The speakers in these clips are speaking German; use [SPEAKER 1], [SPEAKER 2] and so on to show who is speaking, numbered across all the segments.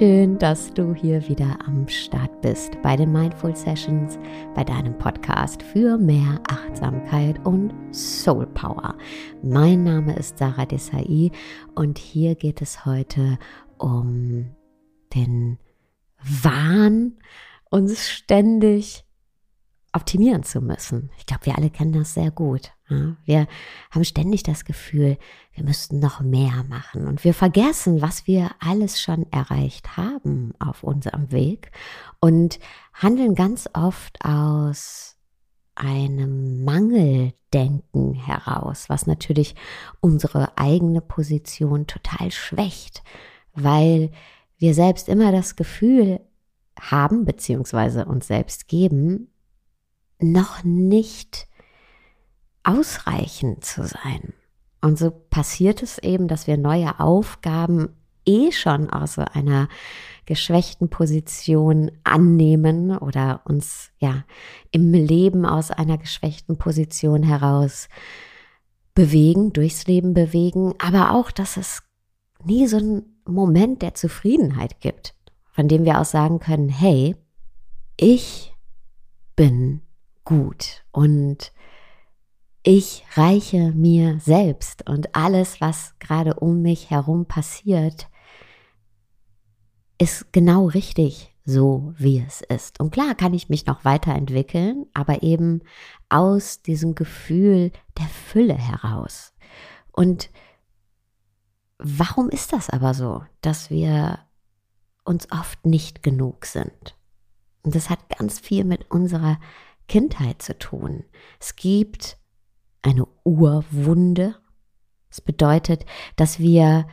[SPEAKER 1] schön, dass du hier wieder am Start bist bei den Mindful Sessions, bei deinem Podcast für mehr Achtsamkeit und Soul Power. Mein Name ist Sarah Desai und hier geht es heute um den Wahn, uns ständig optimieren zu müssen. Ich glaube, wir alle kennen das sehr gut. Ja? Wir haben ständig das Gefühl, wir müssten noch mehr machen und wir vergessen, was wir alles schon erreicht haben auf unserem Weg und handeln ganz oft aus einem Mangeldenken heraus, was natürlich unsere eigene Position total schwächt, weil wir selbst immer das Gefühl haben, beziehungsweise uns selbst geben, noch nicht ausreichend zu sein. Und so passiert es eben, dass wir neue Aufgaben eh schon aus so einer geschwächten Position annehmen oder uns ja im Leben aus einer geschwächten Position heraus bewegen, durchs Leben bewegen, aber auch, dass es nie so einen Moment der Zufriedenheit gibt, von dem wir auch sagen können, hey, ich bin gut und ich reiche mir selbst und alles, was gerade um mich herum passiert, ist genau richtig so, wie es ist. Und klar kann ich mich noch weiterentwickeln, aber eben aus diesem Gefühl der Fülle heraus. Und warum ist das aber so, dass wir uns oft nicht genug sind? Und das hat ganz viel mit unserer Kindheit zu tun. Es gibt eine Urwunde. Das bedeutet, dass wir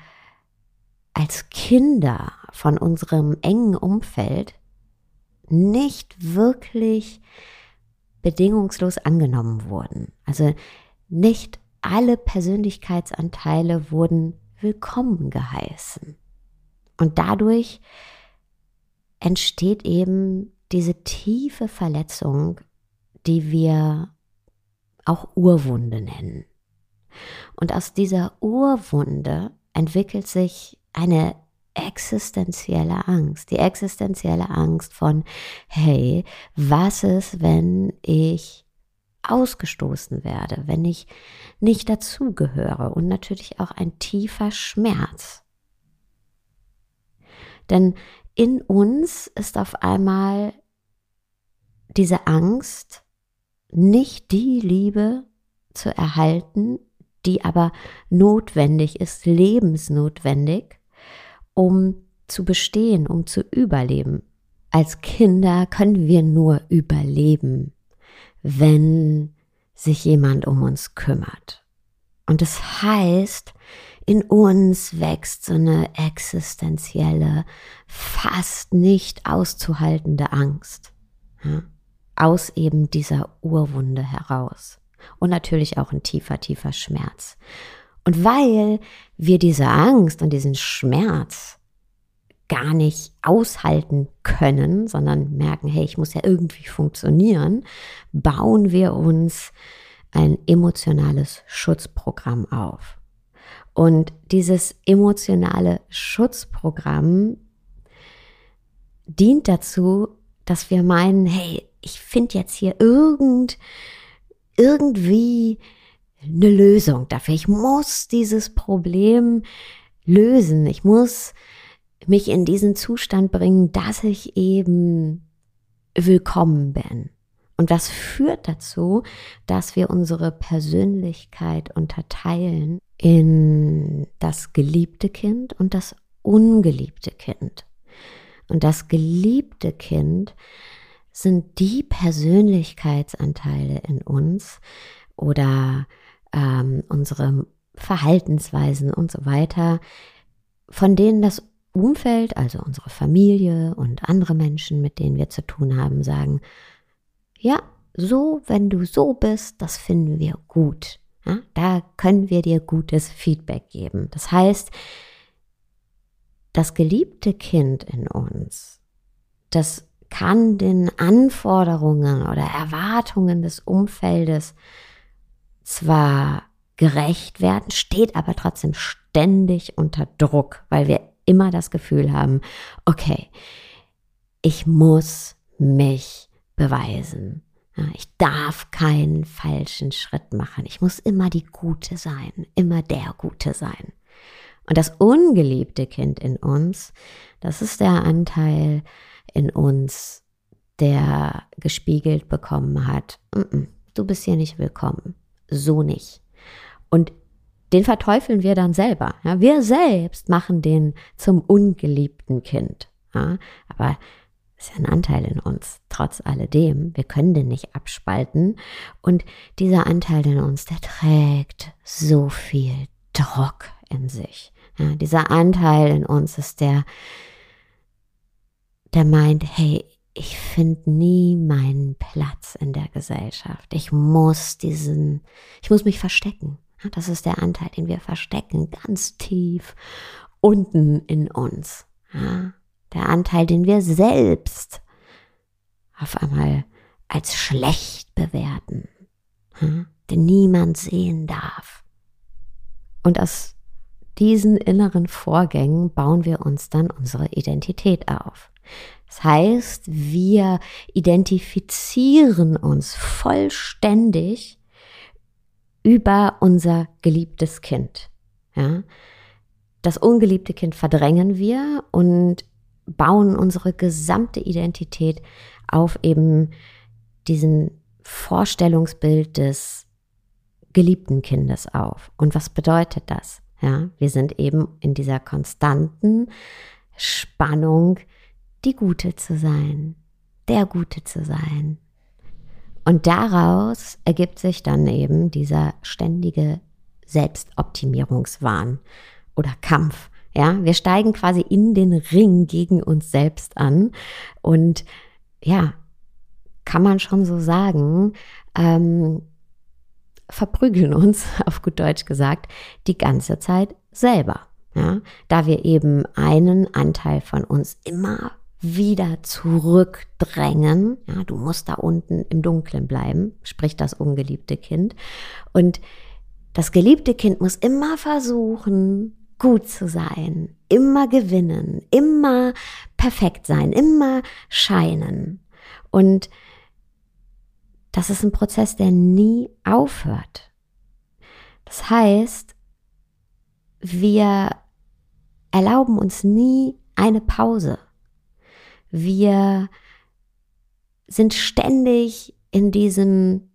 [SPEAKER 1] als Kinder von unserem engen Umfeld nicht wirklich bedingungslos angenommen wurden. Also nicht alle Persönlichkeitsanteile wurden willkommen geheißen. Und dadurch entsteht eben diese tiefe Verletzung die wir auch Urwunde nennen. Und aus dieser Urwunde entwickelt sich eine existenzielle Angst, die existenzielle Angst von, hey, was ist, wenn ich ausgestoßen werde, wenn ich nicht dazugehöre und natürlich auch ein tiefer Schmerz. Denn in uns ist auf einmal diese Angst nicht die Liebe zu erhalten, die aber notwendig ist, lebensnotwendig, um zu bestehen, um zu überleben. Als Kinder können wir nur überleben, wenn sich jemand um uns kümmert. Und das heißt, in uns wächst so eine existenzielle, fast nicht auszuhaltende Angst. Ja? Aus eben dieser Urwunde heraus. Und natürlich auch ein tiefer, tiefer Schmerz. Und weil wir diese Angst und diesen Schmerz gar nicht aushalten können, sondern merken, hey, ich muss ja irgendwie funktionieren, bauen wir uns ein emotionales Schutzprogramm auf. Und dieses emotionale Schutzprogramm dient dazu, dass wir meinen, hey, ich finde jetzt hier irgend, irgendwie eine Lösung dafür. Ich muss dieses Problem lösen. Ich muss mich in diesen Zustand bringen, dass ich eben willkommen bin. Und das führt dazu, dass wir unsere Persönlichkeit unterteilen in das geliebte Kind und das ungeliebte Kind. Und das geliebte Kind sind die Persönlichkeitsanteile in uns oder ähm, unsere Verhaltensweisen und so weiter, von denen das Umfeld, also unsere Familie und andere Menschen, mit denen wir zu tun haben, sagen, ja, so, wenn du so bist, das finden wir gut. Ja, da können wir dir gutes Feedback geben. Das heißt, das geliebte Kind in uns, das kann den Anforderungen oder Erwartungen des Umfeldes zwar gerecht werden, steht aber trotzdem ständig unter Druck, weil wir immer das Gefühl haben, okay, ich muss mich beweisen. Ich darf keinen falschen Schritt machen. Ich muss immer die Gute sein, immer der Gute sein. Und das ungeliebte Kind in uns, das ist der Anteil in uns, der gespiegelt bekommen hat, du bist hier nicht willkommen, so nicht. Und den verteufeln wir dann selber. Ja, wir selbst machen den zum ungeliebten Kind. Ja, aber ist ja ein Anteil in uns, trotz alledem. Wir können den nicht abspalten. Und dieser Anteil in uns, der trägt so viel Druck in sich. Ja, dieser Anteil in uns ist der, der meint, hey, ich finde nie meinen Platz in der Gesellschaft. Ich muss diesen, ich muss mich verstecken. Das ist der Anteil, den wir verstecken, ganz tief unten in uns. Ja, der Anteil, den wir selbst auf einmal als schlecht bewerten, ja, den niemand sehen darf. Und aus diesen inneren Vorgängen bauen wir uns dann unsere Identität auf. Das heißt, wir identifizieren uns vollständig über unser geliebtes Kind. Ja? Das ungeliebte Kind verdrängen wir und bauen unsere gesamte Identität auf eben diesen Vorstellungsbild des geliebten Kindes auf. Und was bedeutet das? Ja, wir sind eben in dieser konstanten Spannung, die Gute zu sein, der Gute zu sein. Und daraus ergibt sich dann eben dieser ständige Selbstoptimierungswahn oder Kampf. Ja, wir steigen quasi in den Ring gegen uns selbst an und ja, kann man schon so sagen, ähm, verprügeln uns, auf gut Deutsch gesagt, die ganze Zeit selber. Ja, da wir eben einen Anteil von uns immer wieder zurückdrängen. Ja, du musst da unten im Dunkeln bleiben, spricht das ungeliebte Kind. Und das geliebte Kind muss immer versuchen, gut zu sein, immer gewinnen, immer perfekt sein, immer scheinen. Und das ist ein Prozess, der nie aufhört. Das heißt, wir erlauben uns nie eine Pause. Wir sind ständig in diesem,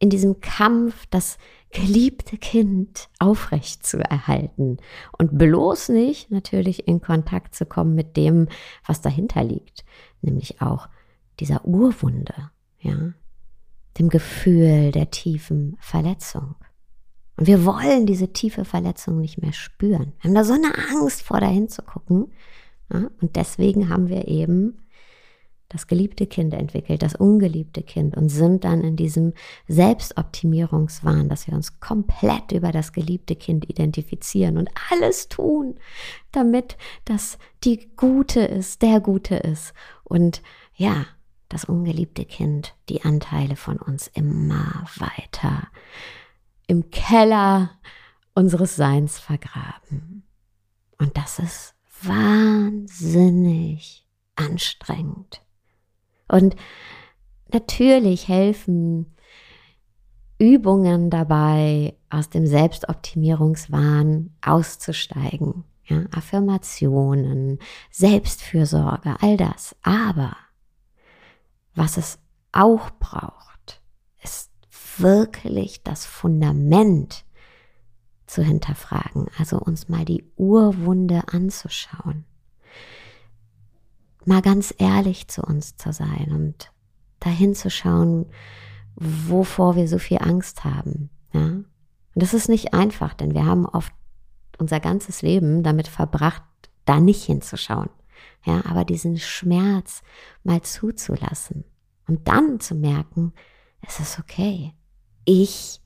[SPEAKER 1] in diesem Kampf, das geliebte Kind aufrecht zu erhalten und bloß nicht natürlich in Kontakt zu kommen mit dem, was dahinter liegt, nämlich auch dieser Urwunde, ja, dem Gefühl der tiefen Verletzung. Und wir wollen diese tiefe Verletzung nicht mehr spüren. Wir haben da so eine Angst vor, dahin zu gucken. Und deswegen haben wir eben das geliebte Kind entwickelt, das ungeliebte Kind und sind dann in diesem Selbstoptimierungswahn, dass wir uns komplett über das geliebte Kind identifizieren und alles tun, damit das die Gute ist, der Gute ist. Und ja, das ungeliebte Kind die Anteile von uns immer weiter im Keller unseres Seins vergraben. Und das ist wahnsinnig anstrengend. Und natürlich helfen Übungen dabei, aus dem Selbstoptimierungswahn auszusteigen. Ja, Affirmationen, Selbstfürsorge, all das. Aber was es auch braucht, ist wirklich das Fundament zu hinterfragen, also uns mal die Urwunde anzuschauen mal ganz ehrlich zu uns zu sein und dahin zu schauen, wovor wir so viel Angst haben. Ja? Und das ist nicht einfach, denn wir haben oft unser ganzes Leben damit verbracht, da nicht hinzuschauen. Ja, aber diesen Schmerz mal zuzulassen und dann zu merken, es ist okay. Ich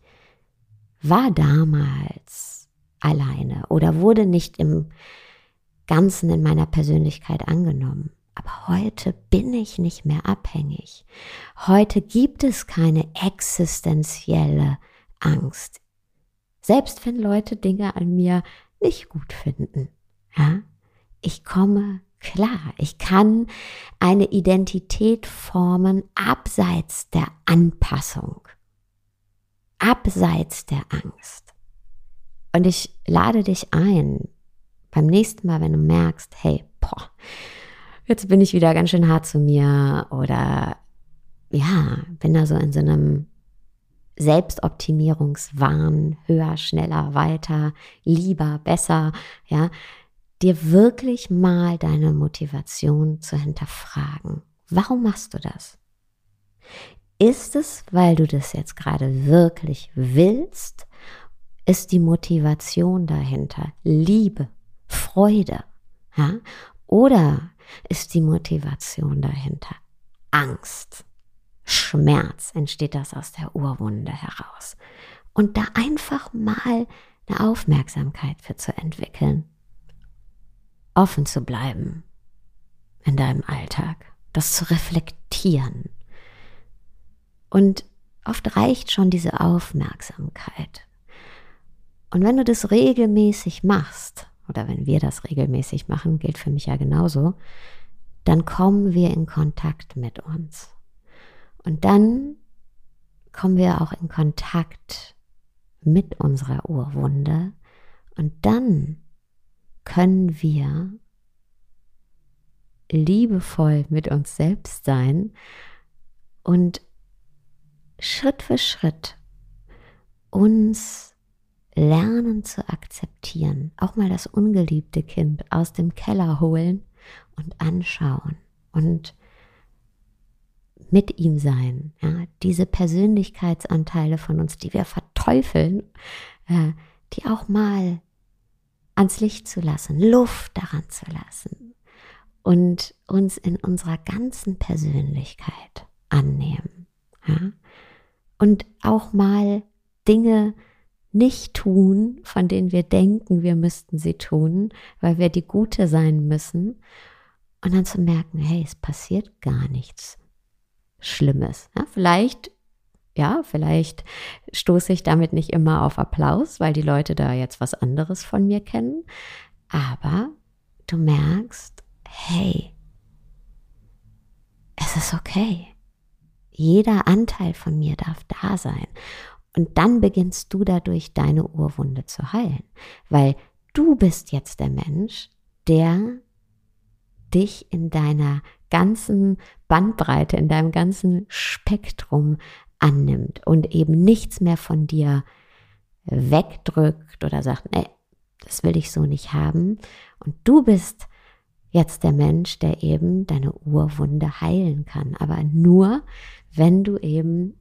[SPEAKER 1] war damals alleine oder wurde nicht im Ganzen in meiner Persönlichkeit angenommen. Aber heute bin ich nicht mehr abhängig. Heute gibt es keine existenzielle Angst. Selbst wenn Leute Dinge an mir nicht gut finden. Ja? Ich komme klar. Ich kann eine Identität formen abseits der Anpassung, abseits der Angst. Und ich lade dich ein, beim nächsten Mal, wenn du merkst, hey, boah, jetzt bin ich wieder ganz schön hart zu mir oder ja, bin da so in so einem Selbstoptimierungswahn, höher, schneller, weiter, lieber, besser, ja, dir wirklich mal deine Motivation zu hinterfragen. Warum machst du das? Ist es, weil du das jetzt gerade wirklich willst? Ist die Motivation dahinter Liebe, Freude? Ja? Oder ist die Motivation dahinter Angst? Schmerz entsteht das aus der Urwunde heraus. Und da einfach mal eine Aufmerksamkeit für zu entwickeln. Offen zu bleiben in deinem Alltag, das zu reflektieren. Und oft reicht schon diese Aufmerksamkeit. Und wenn du das regelmäßig machst, oder wenn wir das regelmäßig machen, gilt für mich ja genauso, dann kommen wir in Kontakt mit uns. Und dann kommen wir auch in Kontakt mit unserer Urwunde und dann können wir liebevoll mit uns selbst sein und Schritt für Schritt uns lernen zu akzeptieren, auch mal das ungeliebte Kind aus dem Keller holen und anschauen und mit ihm sein. Ja, diese Persönlichkeitsanteile von uns, die wir verteufeln, äh, die auch mal ans Licht zu lassen, Luft daran zu lassen und uns in unserer ganzen Persönlichkeit annehmen. Ja? Und auch mal Dinge nicht tun, von denen wir denken, wir müssten sie tun, weil wir die Gute sein müssen. Und dann zu merken, hey, es passiert gar nichts. Schlimmes. Ja, vielleicht, ja, vielleicht stoße ich damit nicht immer auf Applaus, weil die Leute da jetzt was anderes von mir kennen. Aber du merkst, hey, es ist okay. Jeder Anteil von mir darf da sein. Und dann beginnst du dadurch deine Urwunde zu heilen, weil du bist jetzt der Mensch, der dich in deiner ganzen Bandbreite, in deinem ganzen Spektrum annimmt und eben nichts mehr von dir wegdrückt oder sagt, nee, das will ich so nicht haben. Und du bist jetzt der Mensch, der eben deine Urwunde heilen kann. Aber nur, wenn du eben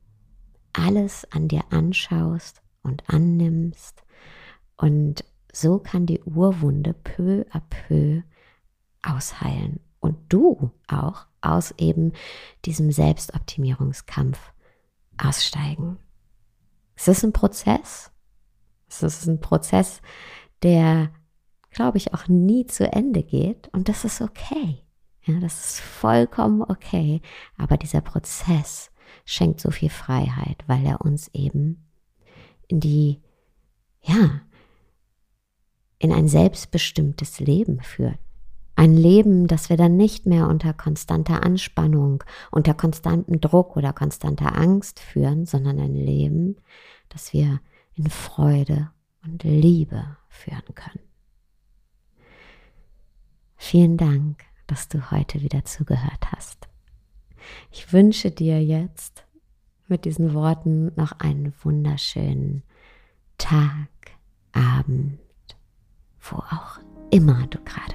[SPEAKER 1] alles an dir anschaust und annimmst. Und so kann die Urwunde peu à peu ausheilen und du auch aus eben diesem Selbstoptimierungskampf aussteigen. Es ist ein Prozess. Es ist ein Prozess, der, glaube ich, auch nie zu Ende geht. Und das ist okay. Ja, das ist vollkommen okay. Aber dieser Prozess schenkt so viel Freiheit, weil er uns eben in die, ja, in ein selbstbestimmtes Leben führt. Ein Leben, das wir dann nicht mehr unter konstanter Anspannung, unter konstantem Druck oder konstanter Angst führen, sondern ein Leben, das wir in Freude und Liebe führen können. Vielen Dank, dass du heute wieder zugehört hast. Ich wünsche dir jetzt mit diesen Worten noch einen wunderschönen Tag, Abend, wo auch immer du gerade.